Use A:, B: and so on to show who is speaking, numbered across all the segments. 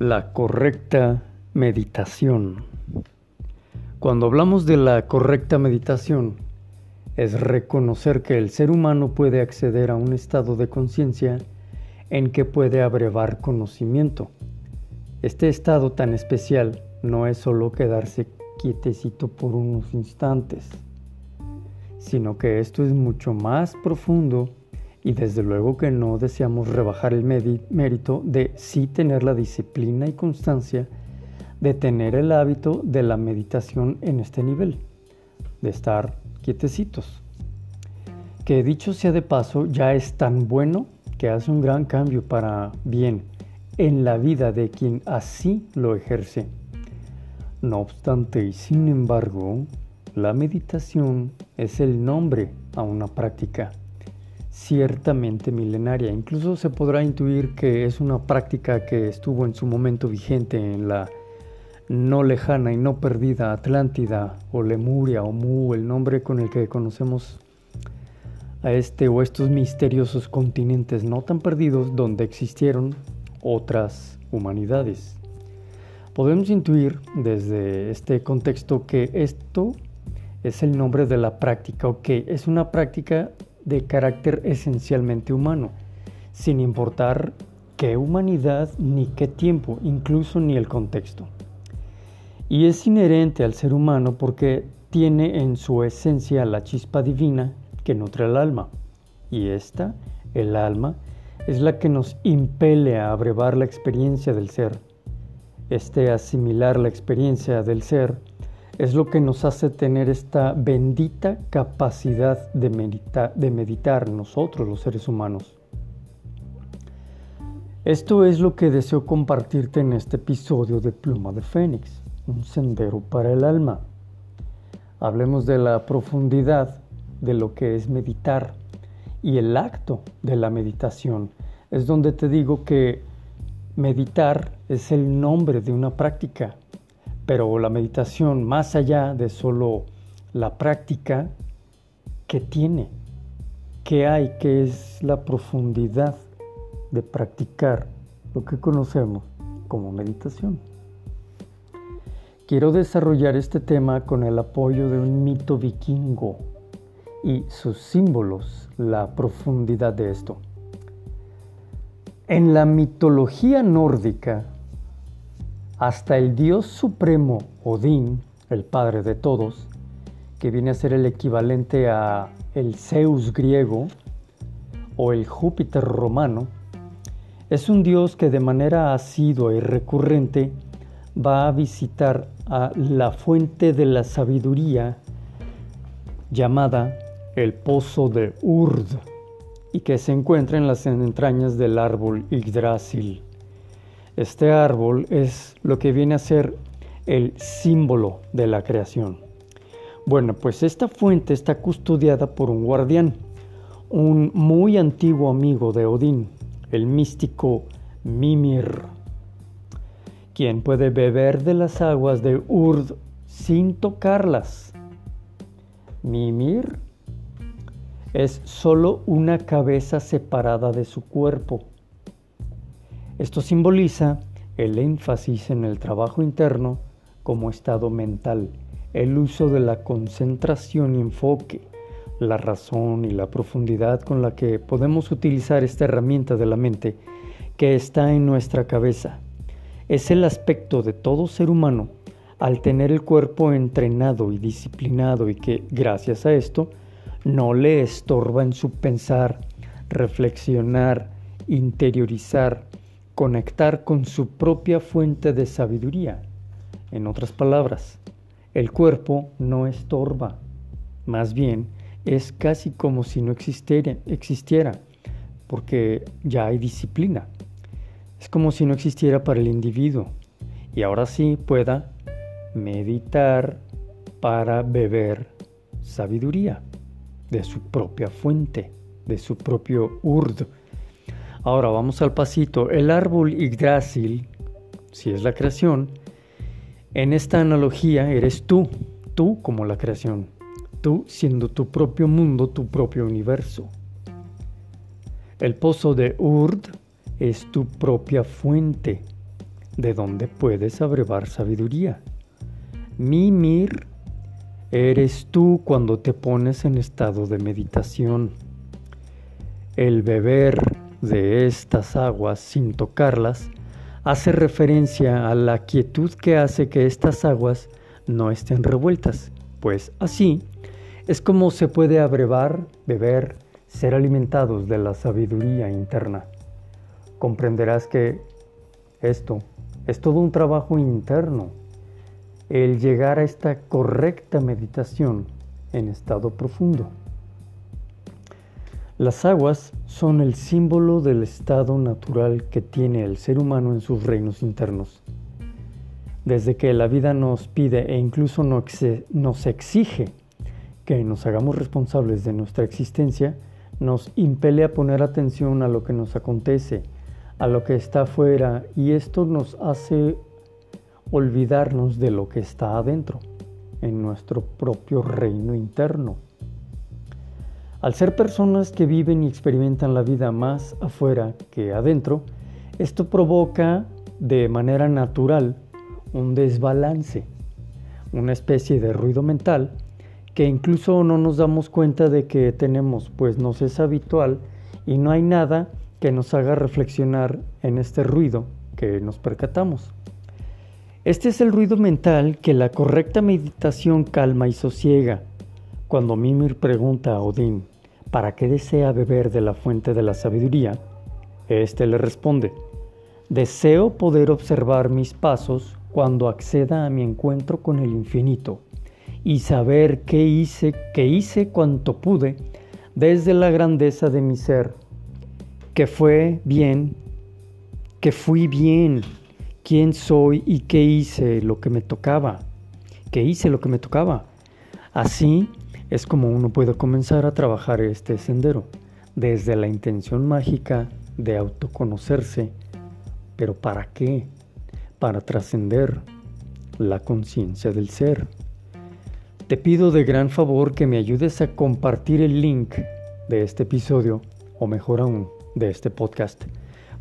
A: La correcta meditación. Cuando hablamos de la correcta meditación, es reconocer que el ser humano puede acceder a un estado de conciencia en que puede abrevar conocimiento. Este estado tan especial no es solo quedarse quietecito por unos instantes, sino que esto es mucho más profundo y desde luego que no deseamos rebajar el mérito de sí tener la disciplina y constancia de tener el hábito de la meditación en este nivel, de estar quietecitos. Que dicho sea de paso, ya es tan bueno que hace un gran cambio para bien en la vida de quien así lo ejerce. No obstante y sin embargo, la meditación es el nombre a una práctica ciertamente milenaria. Incluso se podrá intuir que es una práctica que estuvo en su momento vigente en la no lejana y no perdida Atlántida o Lemuria o Mu, el nombre con el que conocemos a este o estos misteriosos continentes no tan perdidos donde existieron otras humanidades. Podemos intuir desde este contexto que esto es el nombre de la práctica o que es una práctica de carácter esencialmente humano, sin importar qué humanidad ni qué tiempo, incluso ni el contexto. Y es inherente al ser humano porque tiene en su esencia la chispa divina que nutre al alma. Y esta, el alma, es la que nos impele a abrevar la experiencia del ser. Este asimilar la experiencia del ser es lo que nos hace tener esta bendita capacidad de, meditar nosotros los seres humanos. Esto es lo que deseo compartirte en este episodio de Pluma de Fénix, un sendero para el alma. Hablemos de la profundidad de lo que es meditar y el acto de la meditación. Es donde te digo que meditar es el nombre de una práctica, pero la meditación, más allá de solo la práctica, ¿qué tiene? ¿Qué hay? ¿Qué es la profundidad de practicar lo que conocemos como meditación? Quiero desarrollar este tema con el apoyo de un mito vikingo y sus símbolos, la profundidad de esto. En la mitología nórdica, hasta el dios supremo Odín, el padre de todos, que viene a ser el equivalente a el Zeus griego o el Júpiter romano, es un dios que de manera asidua y recurrente va a visitar a la fuente de la sabiduría llamada el pozo de Urd y que se encuentra en las entrañas del árbol Yggdrasil. Este árbol es lo que viene a ser el símbolo de la creación. Bueno, pues esta fuente está custodiada por un guardián, un muy antiguo amigo de Odín, el místico Mimir, quien puede beber de las aguas de Urd sin tocarlas. Mimir es solo una cabeza separada de su cuerpo esto simboliza el énfasis en el trabajo interno como estado mental, el uso de la concentración y enfoque, la razón y la profundidad con la que podemos utilizar esta herramienta de la mente que está en nuestra cabeza. Es el aspecto de todo ser humano al tener el cuerpo entrenado y disciplinado y que, gracias a esto, no le estorba en su pensar, reflexionar, interiorizar, conectar con su propia fuente de sabiduría. En otras palabras, el cuerpo no estorba, más bien es casi como si no existiera, porque ya hay disciplina. Es como si no existiera para el individuo y ahora sí pueda meditar para beber sabiduría de su propia fuente, de su propio urd, Ahora vamos al pasito. El árbol Yggdrasil, si es la creación, en esta analogía eres tú, tú como la creación, tú siendo tu propio mundo, tu propio universo. El pozo de Urd es tu propia fuente, de donde puedes abrevar sabiduría. Mimir eres tú cuando te pones en estado de meditación. El beber de estas aguas sin tocarlas hace referencia a la quietud que hace que estas aguas no estén revueltas, pues así es como se puede abrevar, beber, ser alimentados de la sabiduría interna. Comprenderás que esto es todo un trabajo interno, el llegar a esta correcta meditación en estado profundo. Las aguas son el símbolo del estado natural que tiene el ser humano en sus reinos internos. Desde que la vida nos pide e incluso nos exige que nos hagamos responsables de nuestra existencia, nos impele a poner atención a lo que nos acontece, a lo que está afuera, y esto nos hace olvidarnos de lo que está adentro, en nuestro propio reino interno. Al ser personas que viven y experimentan la vida más afuera que adentro, esto provoca de manera natural un desbalance, una especie de ruido mental que incluso no nos damos cuenta de que tenemos, pues nos es habitual y no hay nada que nos haga reflexionar en este ruido que nos percatamos. Este es el ruido mental que la correcta meditación calma y sosiega. Cuando Mimir pregunta a Odín, ¿para qué desea beber de la fuente de la sabiduría? Este le responde, deseo poder observar mis pasos cuando acceda a mi encuentro con el infinito y saber qué hice, que hice cuanto pude desde la grandeza de mi ser, que fue bien, que fui bien, quién soy y qué hice lo que me tocaba, que hice lo que me tocaba. Así es como uno puede comenzar a trabajar este sendero, desde la intención mágica de autoconocerse. ¿Pero para qué? Para trascender la conciencia del ser. Te pido de gran favor que me ayudes a compartir el link de este episodio, o mejor aún, de este podcast,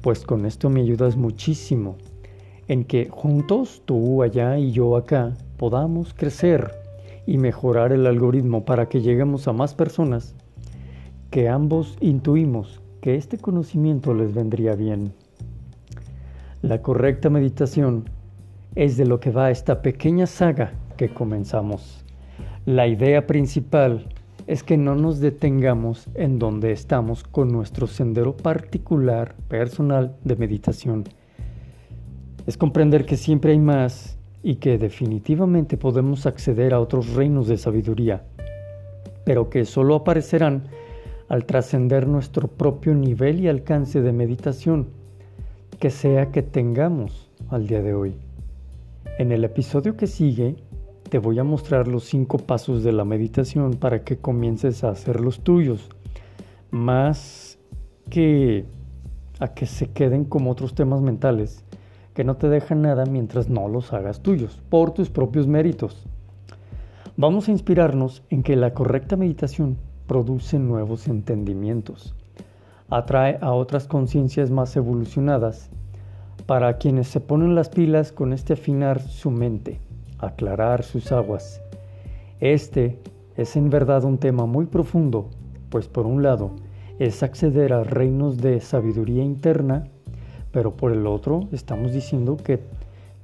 A: pues con esto me ayudas muchísimo en que juntos, tú allá y yo acá, podamos crecer y mejorar el algoritmo para que lleguemos a más personas que ambos intuimos que este conocimiento les vendría bien. La correcta meditación es de lo que va esta pequeña saga que comenzamos. La idea principal es que no nos detengamos en donde estamos con nuestro sendero particular, personal de meditación. Es comprender que siempre hay más y que definitivamente podemos acceder a otros reinos de sabiduría, pero que solo aparecerán al trascender nuestro propio nivel y alcance de meditación, que sea que tengamos al día de hoy. En el episodio que sigue, te voy a mostrar los cinco pasos de la meditación para que comiences a hacer los tuyos, más que a que se queden como otros temas mentales que no te dejan nada mientras no los hagas tuyos, por tus propios méritos. Vamos a inspirarnos en que la correcta meditación produce nuevos entendimientos, atrae a otras conciencias más evolucionadas, para quienes se ponen las pilas con este afinar su mente, aclarar sus aguas. Este es en verdad un tema muy profundo, pues por un lado es acceder a reinos de sabiduría interna pero por el otro estamos diciendo que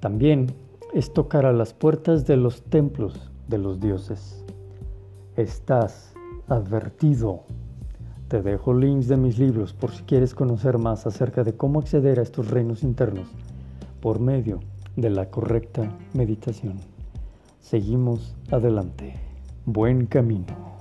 A: también es tocar a las puertas de los templos de los dioses. Estás advertido. Te dejo links de mis libros por si quieres conocer más acerca de cómo acceder a estos reinos internos por medio de la correcta meditación. Seguimos adelante. Buen camino.